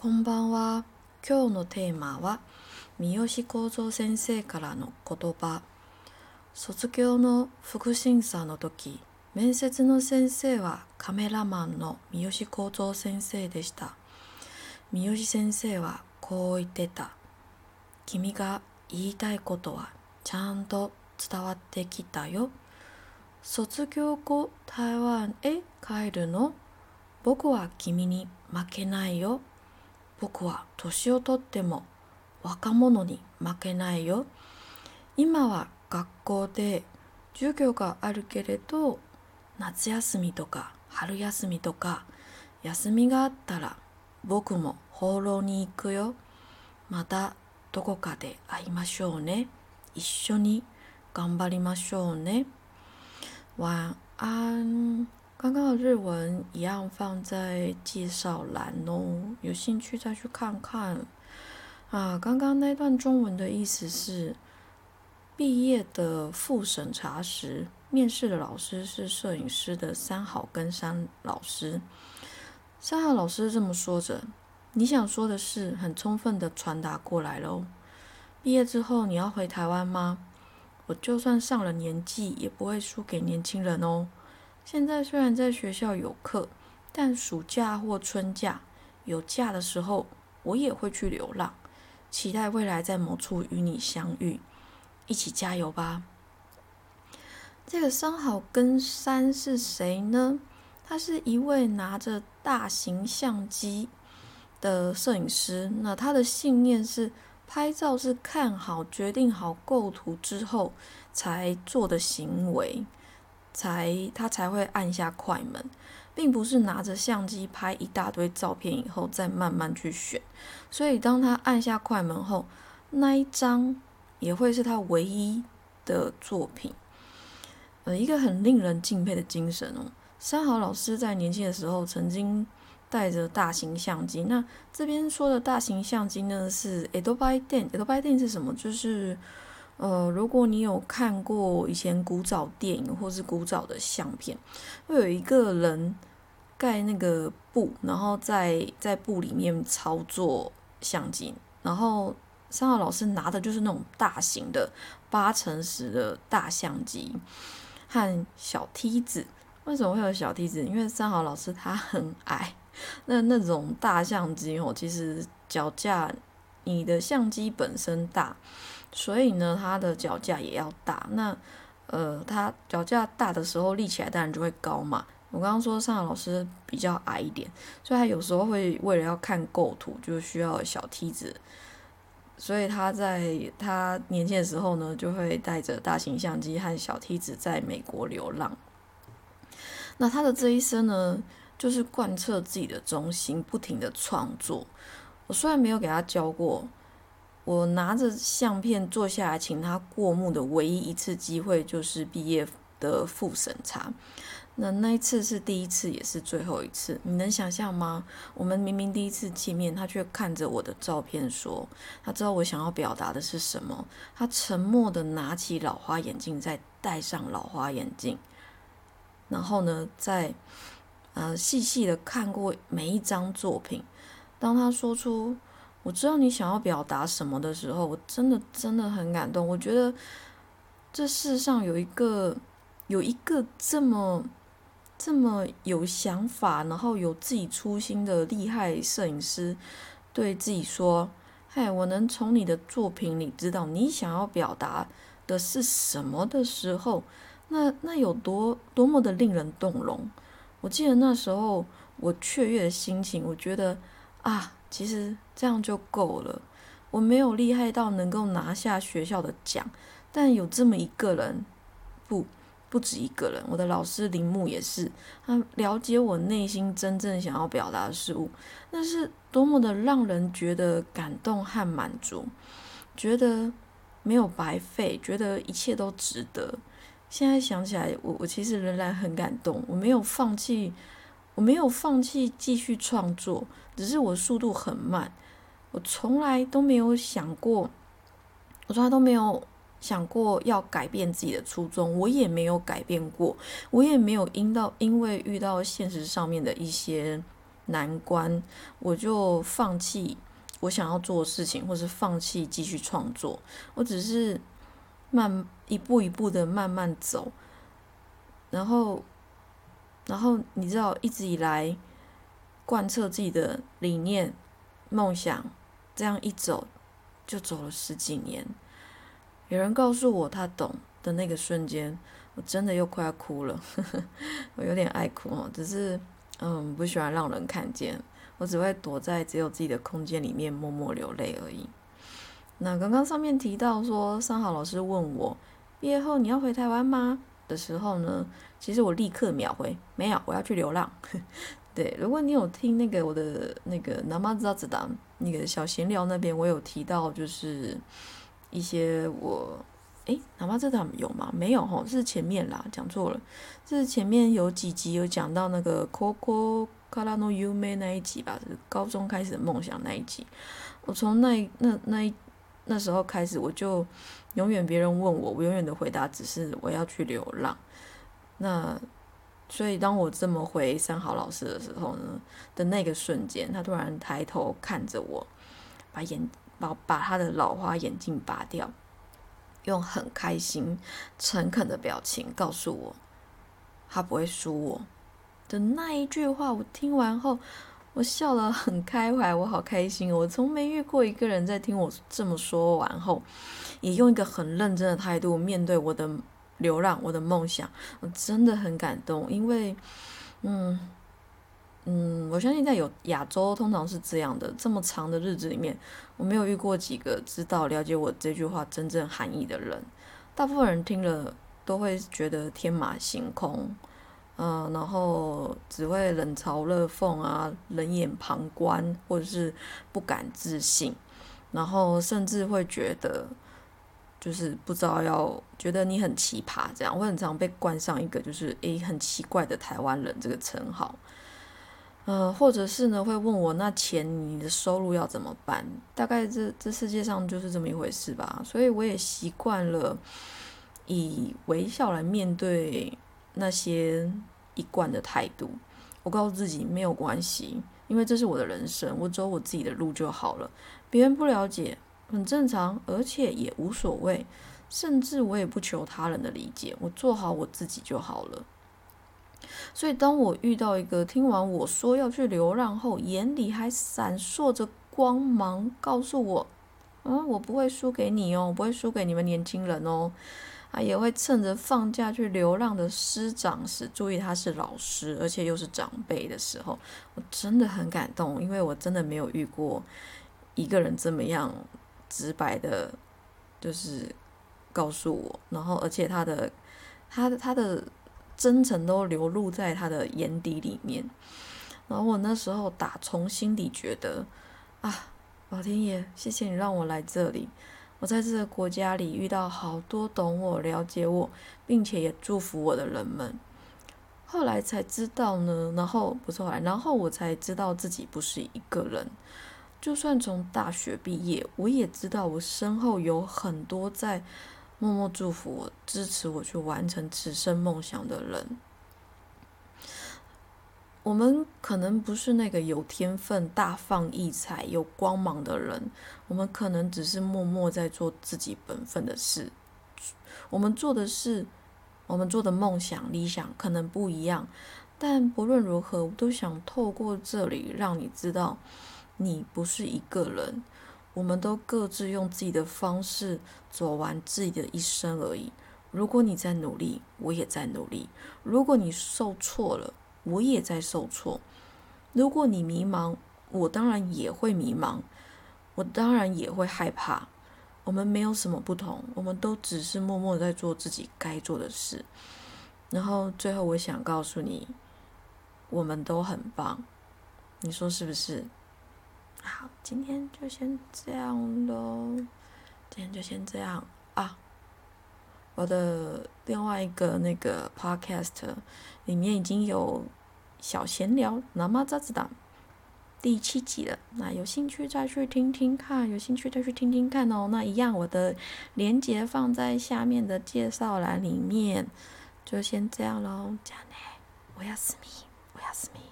こんばんは。今日のテーマは三好幸三先生からの言葉。卒業の復審査の時、面接の先生はカメラマンの三好幸三先生でした。三好先生はこう言ってた。君が言いたいことはちゃんと伝わってきたよ。卒業後台湾へ帰るの？僕は君に負けないよ。僕は年をとっても若者に負けないよ。今は学校で授業があるけれど夏休みとか春休みとか休みがあったら僕も放浪に行くよ。またどこかで会いましょうね。一緒に頑張りましょうね。晚安。刚刚的日文一样放在介绍栏哦，有兴趣再去看看。啊，刚刚那段中文的意思是，毕业的复审查时，面试的老师是摄影师的三好跟山老师。三好老师这么说着：“你想说的是很充分的传达过来喽。毕业之后你要回台湾吗？我就算上了年纪，也不会输给年轻人哦。”现在虽然在学校有课，但暑假或春假有假的时候，我也会去流浪。期待未来在某处与你相遇，一起加油吧！这个三好跟山是谁呢？他是一位拿着大型相机的摄影师。那他的信念是：拍照是看好、决定好构图之后才做的行为。才他才会按下快门，并不是拿着相机拍一大堆照片以后再慢慢去选。所以当他按下快门后，那一张也会是他唯一的作品。呃，一个很令人敬佩的精神哦。三好老师在年轻的时候曾经带着大型相机。那这边说的大型相机呢，是 Adobe Den。Adobe Den 是什么？就是。呃，如果你有看过以前古早电影或是古早的相片，会有一个人盖那个布，然后在在布里面操作相机，然后三号老师拿的就是那种大型的八乘十的大相机和小梯子。为什么会有小梯子？因为三号老师他很矮，那那种大相机哦，其实脚架你的相机本身大。所以呢，它的脚架也要大。那，呃，它脚架大的时候立起来当然就会高嘛。我刚刚说上海老师比较矮一点，所以他有时候会为了要看构图，就需要小梯子。所以他在他年轻的时候呢，就会带着大型相机和小梯子在美国流浪。那他的这一生呢，就是贯彻自己的中心，不停的创作。我虽然没有给他教过。我拿着相片坐下来，请他过目的唯一一次机会，就是毕业的复审查。那那一次是第一次，也是最后一次。你能想象吗？我们明明第一次见面，他却看着我的照片说，他知道我想要表达的是什么。他沉默的拿起老花眼镜，再戴上老花眼镜，然后呢，再呃细细的看过每一张作品。当他说出。我知道你想要表达什么的时候，我真的真的很感动。我觉得这世上有一个有一个这么这么有想法，然后有自己初心的厉害摄影师，对自己说：“嗨，我能从你的作品里知道你想要表达的是什么的时候，那那有多多么的令人动容。”我记得那时候我雀跃的心情，我觉得啊。其实这样就够了。我没有厉害到能够拿下学校的奖，但有这么一个人，不，不止一个人。我的老师铃木也是，他了解我内心真正想要表达的事物，那是多么的让人觉得感动和满足，觉得没有白费，觉得一切都值得。现在想起来，我我其实仍然很感动，我没有放弃。我没有放弃继续创作，只是我速度很慢。我从来都没有想过，我从来都没有想过要改变自己的初衷。我也没有改变过，我也没有因到因为遇到现实上面的一些难关，我就放弃我想要做的事情，或是放弃继续创作。我只是慢一步一步的慢慢走，然后，然后你知道，一直以来贯彻自己的理念、梦想，这样一走就走了十几年。有人告诉我他懂的那个瞬间，我真的又快要哭了，我有点爱哭哦，只是嗯不喜欢让人看见，我只会躲在只有自己的空间里面默默流泪而已。那刚刚上面提到说，三好老师问我毕业后你要回台湾吗的时候呢，其实我立刻秒回，没有，我要去流浪。对，如果你有听那个我的那个南妈知道子的那个小闲聊那边，我有提到就是。一些我，诶，哪怕这档有吗？没有吼，是前面啦，讲错了，是前面有几集有讲到那个 Coco Carano Yume 那一集吧，是高中开始的梦想那一集。我从那那那一那时候开始，我就永远别人问我，我永远的回答只是我要去流浪。那所以当我这么回三好老师的时候呢，的那个瞬间，他突然抬头看着我，把眼。把把他的老花眼镜拔掉，用很开心、诚恳的表情告诉我，他不会输我的那一句话。我听完后，我笑得，很开怀，我好开心。我从没遇过一个人在听我这么说完后，也用一个很认真的态度面对我的流浪、我的梦想。我真的很感动，因为，嗯。嗯，我相信在有亚洲通常是这样的，这么长的日子里面，我没有遇过几个知道了解我这句话真正含义的人。大部分人听了都会觉得天马行空，嗯，然后只会冷嘲热讽啊，冷眼旁观，或者是不敢置信，然后甚至会觉得就是不知道要觉得你很奇葩，这样我很常被冠上一个就是诶很奇怪的台湾人这个称号。呃，或者是呢，会问我那钱你的收入要怎么办？大概这这世界上就是这么一回事吧。所以我也习惯了以微笑来面对那些一贯的态度。我告诉自己没有关系，因为这是我的人生，我走我自己的路就好了。别人不了解很正常，而且也无所谓，甚至我也不求他人的理解，我做好我自己就好了。所以，当我遇到一个听完我说要去流浪后，眼里还闪烁着光芒，告诉我：“嗯，我不会输给你哦，我不会输给你们年轻人哦。”啊，也会趁着放假去流浪的师长时，注意他是老师，而且又是长辈的时候，我真的很感动，因为我真的没有遇过一个人这么样直白的，就是告诉我，然后而且他的，他的，他的。真诚都流露在他的眼底里面，然后我那时候打从心底觉得，啊，老天爷，谢谢你让我来这里，我在这个国家里遇到好多懂我、了解我，并且也祝福我的人们。后来才知道呢，然后不是后来，然后我才知道自己不是一个人。就算从大学毕业，我也知道我身后有很多在。默默祝福我、支持我去完成此生梦想的人。我们可能不是那个有天分、大放异彩、有光芒的人，我们可能只是默默在做自己本分的事。我们做的事，我们做的梦想、理想可能不一样，但不论如何，我都想透过这里让你知道，你不是一个人。我们都各自用自己的方式走完自己的一生而已。如果你在努力，我也在努力；如果你受挫了，我也在受挫；如果你迷茫，我当然也会迷茫，我当然也会害怕。我们没有什么不同，我们都只是默默在做自己该做的事。然后最后，我想告诉你，我们都很棒，你说是不是？好，今天就先这样喽。今天就先这样啊。我的另外一个那个 podcast 里面已经有小闲聊，那么这子档第七集了。那有兴趣再去听听看，有兴趣再去听听看哦。那一样，我的链接放在下面的介绍栏里面。就先这样喽，加内，我要死咪，我要死咪。